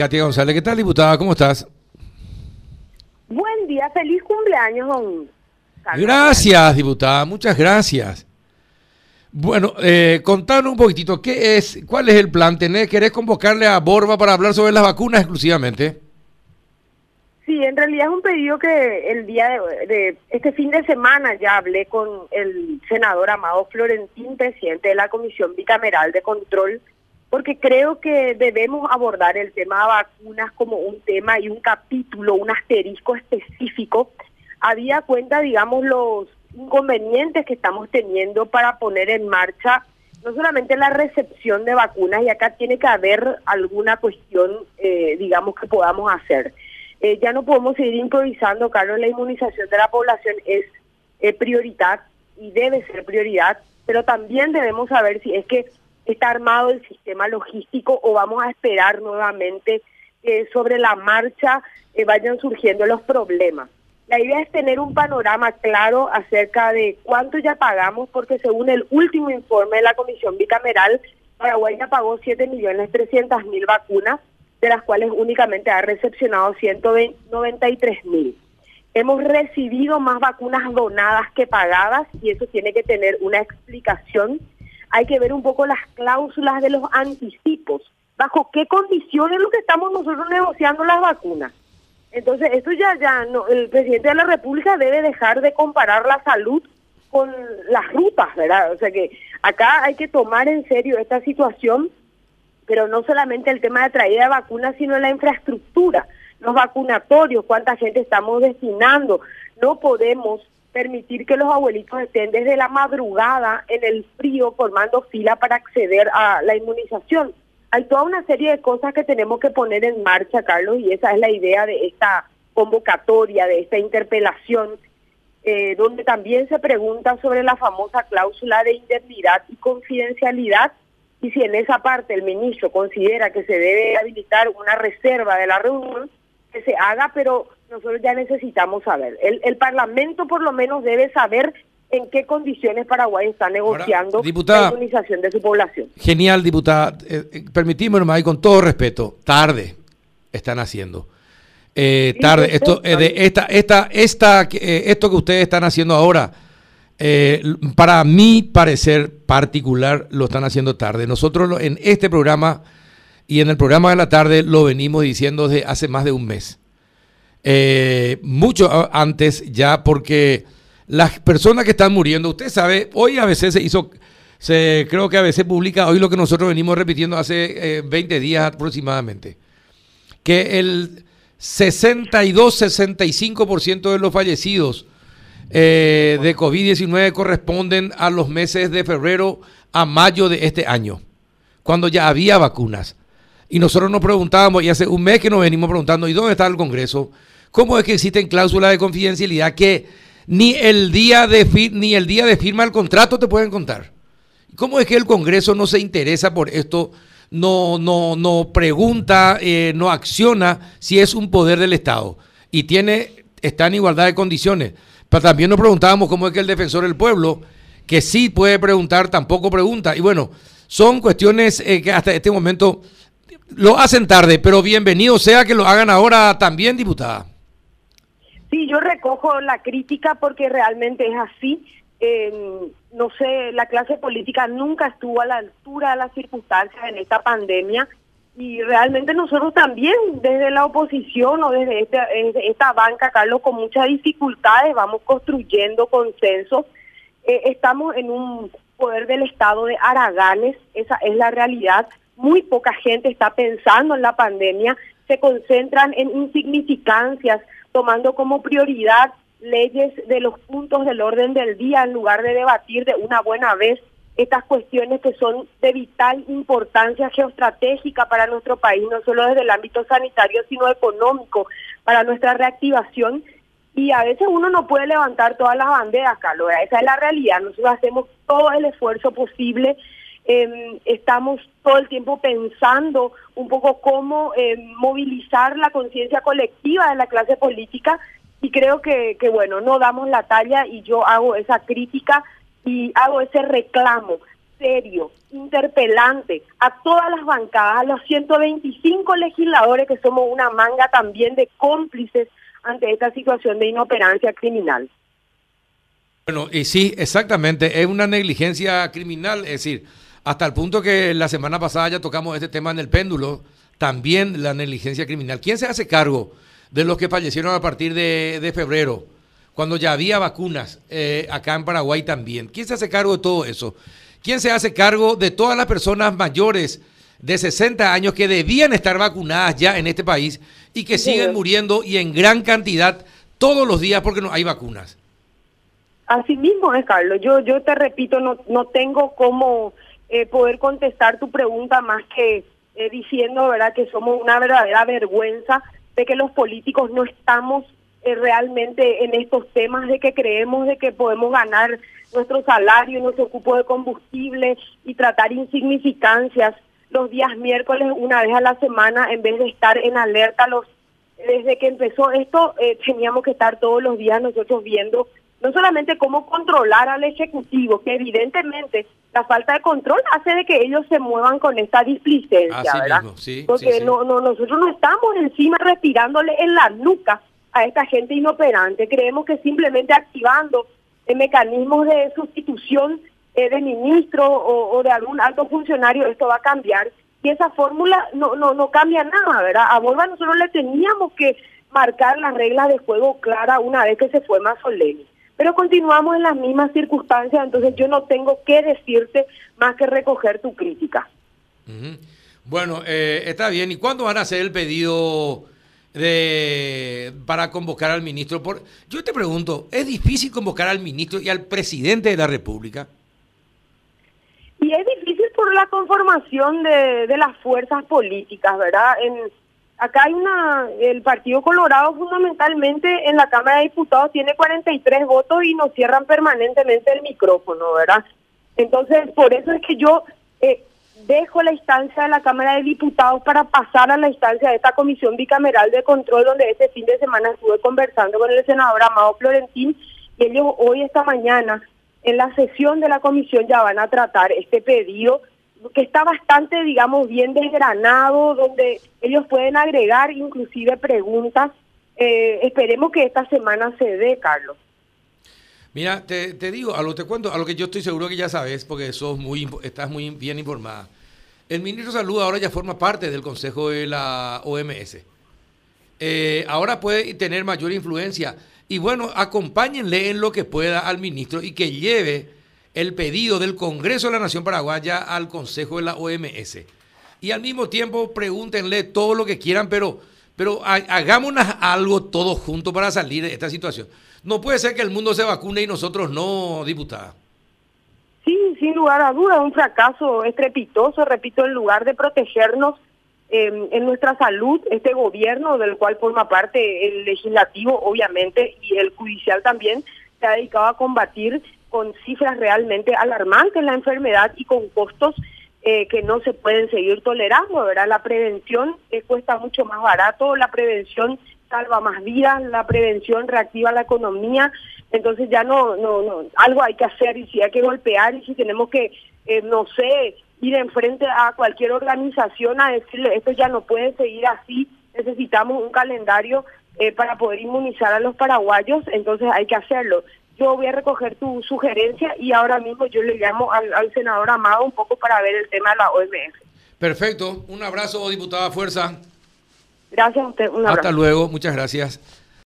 Katia González. ¿Qué tal, diputada? ¿Cómo estás? Buen día, feliz cumpleaños, don Carlos. Gracias, diputada, muchas gracias. Bueno, eh, contanos un poquitito, ¿qué es, cuál es el plan? ¿Tenés, ¿Querés convocarle a Borba para hablar sobre las vacunas exclusivamente? Sí, en realidad es un pedido que el día de, este fin de semana ya hablé con el senador Amado Florentín, presidente de la Comisión Bicameral de Control, porque creo que debemos abordar el tema de vacunas como un tema y un capítulo, un asterisco específico, había cuenta, digamos, los inconvenientes que estamos teniendo para poner en marcha no solamente la recepción de vacunas, y acá tiene que haber alguna cuestión, eh, digamos, que podamos hacer. Eh, ya no podemos seguir improvisando, Carlos, la inmunización de la población es prioridad y debe ser prioridad, pero también debemos saber si es que está armado el sistema logístico o vamos a esperar nuevamente que sobre la marcha eh, vayan surgiendo los problemas. La idea es tener un panorama claro acerca de cuánto ya pagamos, porque según el último informe de la Comisión Bicameral, Paraguay ya pagó 7.300.000 vacunas, de las cuales únicamente ha recepcionado 193.000. Hemos recibido más vacunas donadas que pagadas y eso tiene que tener una explicación. Hay que ver un poco las cláusulas de los anticipos. ¿Bajo qué condiciones lo que estamos nosotros negociando las vacunas? Entonces, esto ya, ya, no, el presidente de la República debe dejar de comparar la salud con las rutas, ¿verdad? O sea que acá hay que tomar en serio esta situación, pero no solamente el tema de traída de vacunas, sino la infraestructura, los vacunatorios, cuánta gente estamos destinando. No podemos permitir que los abuelitos estén desde la madrugada en el frío formando fila para acceder a la inmunización. Hay toda una serie de cosas que tenemos que poner en marcha, Carlos, y esa es la idea de esta convocatoria, de esta interpelación, eh, donde también se pregunta sobre la famosa cláusula de indemnidad y confidencialidad, y si en esa parte el ministro considera que se debe habilitar una reserva de la reunión, que se haga, pero nosotros ya necesitamos saber. El, el Parlamento por lo menos debe saber en qué condiciones Paraguay está negociando la inmunización de su población. Genial, diputada. Eh, eh permitímosme, con todo respeto, tarde están haciendo. Eh, tarde, esto, eh, de esta, esta, esta, esto que ustedes están haciendo ahora, para mi parecer particular, lo están haciendo tarde. Nosotros en este programa y en el programa de la tarde lo venimos diciendo desde hace más de un mes. Mucho antes ya porque las personas que están muriendo, usted sabe, hoy a veces se hizo, se, creo que a veces publica hoy lo que nosotros venimos repitiendo hace 20 eh, días aproximadamente, que el 62-65% de los fallecidos eh, de COVID-19 corresponden a los meses de febrero a mayo de este año, cuando ya había vacunas. Y nosotros nos preguntábamos, y hace un mes que nos venimos preguntando, ¿y dónde está el Congreso? ¿Cómo es que existen cláusulas de confidencialidad que ni el día de ni el día de firma del contrato te pueden contar. ¿Cómo es que el Congreso no se interesa por esto? No, no, no pregunta, eh, no acciona si es un poder del Estado y tiene, está en igualdad de condiciones. Pero también nos preguntábamos cómo es que el defensor del pueblo, que sí puede preguntar, tampoco pregunta. Y bueno, son cuestiones eh, que hasta este momento lo hacen tarde, pero bienvenido sea que lo hagan ahora también, diputada. Sí, yo recojo la crítica porque realmente es así. no sé, la clase política nunca estuvo a la altura de las circunstancias en esta pandemia y realmente nosotros también desde la oposición o desde esta, esta banca, Carlos, con muchas dificultades vamos construyendo consensos. Eh, estamos en un poder del Estado de Araganes, esa es la realidad. Muy poca gente está pensando en la pandemia, se concentran en insignificancias tomando como prioridad leyes de los puntos del orden del día en lugar de debatir de una buena vez estas cuestiones que son de vital importancia geoestratégica para nuestro país, no solo desde el ámbito sanitario, sino económico, para nuestra reactivación. Y a veces uno no puede levantar todas las banderas, Carlos, esa es la realidad. Nosotros hacemos todo el esfuerzo posible eh, estamos todo el tiempo pensando un poco cómo eh, movilizar la conciencia colectiva de la clase política y creo que, que, bueno, no damos la talla y yo hago esa crítica y hago ese reclamo. serio, interpelante a todas las bancadas, a los 125 legisladores que somos una manga también de cómplices ante esta situación de inoperancia criminal. Bueno, y sí, exactamente, es una negligencia criminal, es decir, hasta el punto que la semana pasada ya tocamos este tema en el péndulo, también la negligencia criminal. ¿Quién se hace cargo de los que fallecieron a partir de, febrero, cuando ya había vacunas eh, acá en Paraguay también? ¿Quién se hace cargo de todo eso? ¿Quién se hace cargo de todas las personas mayores de 60 años que debían estar vacunadas ya en este país y que siguen muriendo y en gran cantidad todos los días porque no hay vacunas? Así mismo es, Carlos. Yo, yo te repito, no, no tengo cómo eh, poder contestar tu pregunta más que eh, diciendo, ¿verdad?, que somos una verdadera vergüenza de que los políticos no estamos eh, realmente en estos temas, de que creemos de que podemos ganar nuestro salario, nuestro cupo de combustible y tratar insignificancias los días miércoles una vez a la semana en vez de estar en alerta los desde que empezó esto eh, teníamos que estar todos los días nosotros viendo no solamente cómo controlar al ejecutivo que evidentemente la falta de control hace de que ellos se muevan con esta displicencia verdad porque no no nosotros no estamos encima respirándole en la nuca a esta gente inoperante creemos que simplemente activando mecanismos de sustitución eh, de ministro o, de algún alto funcionario, esto va a cambiar. Y esa fórmula no, no, no cambia nada, ¿verdad? A Borba nosotros le teníamos que marcar las reglas de juego clara una vez que se fue más solemne. Pero continuamos en las mismas circunstancias, entonces yo no tengo que decirte más que recoger tu crítica. Bueno, eh, está bien. ¿Y cuándo van a hacer el pedido de, para convocar al ministro. Por, yo te pregunto, ¿es difícil convocar al ministro y al presidente de la República? Y es difícil por la conformación de, de las fuerzas políticas, ¿verdad? En, acá hay una, el Partido Colorado fundamentalmente en la Cámara de Diputados tiene 43 votos y nos cierran permanentemente el micrófono, ¿verdad? Entonces, por eso es que yo eh, dejo la instancia de la Cámara de Diputados para pasar a la instancia de esta comisión bicameral de control donde este fin de semana estuve conversando con el senador Amado Florentín y ellos hoy esta mañana en la sesión de la comisión ya van a tratar este pedido que está bastante, digamos, bien desgranado, donde ellos pueden agregar inclusive preguntas. Eh, esperemos que esta semana se dé, Carlos. Mira, te, digo, a lo te cuento, a lo que yo estoy seguro que ya sabes, porque sos muy, estás muy bien informada. El ministro de Salud ahora ya forma parte del Consejo de la OMS. Eh, ahora puede tener mayor influencia. Y bueno, acompáñenle en lo que pueda al ministro y que lleve el pedido del Congreso de la Nación Paraguaya al Consejo de la OMS. Y al mismo tiempo pregúntenle todo lo que quieran, pero, pero hagámonos algo todos juntos para salir de esta situación. No puede ser que el mundo se vacune y nosotros no, diputada. Sí, sin lugar a dudas, un fracaso estrepitoso, repito, en lugar de protegernos em, en nuestra salud, este gobierno del cual forma parte el legislativo, obviamente, y el judicial también, se ha dedicado a combatir con cifras realmente alarmantes la enfermedad y con costos eh, que no se pueden seguir tolerando, ¿verdad? La prevención eh, cuesta mucho más barato, la prevención salva más vidas, la prevención reactiva la economía, entonces ya no, no, no, algo hay que hacer y si hay que golpear y si tenemos que, eh, no sé, ir enfrente a cualquier organización a decirle esto ya no puede seguir así, necesitamos un calendario eh, para poder inmunizar a los paraguayos, entonces hay que hacerlo. Yo voy a recoger tu sugerencia y ahora mismo yo le llamo al, al senador Amado un poco para ver el tema de la OMS. Perfecto, un abrazo, diputada Fuerza. Gracias a usted. Hasta luego, muchas gracias.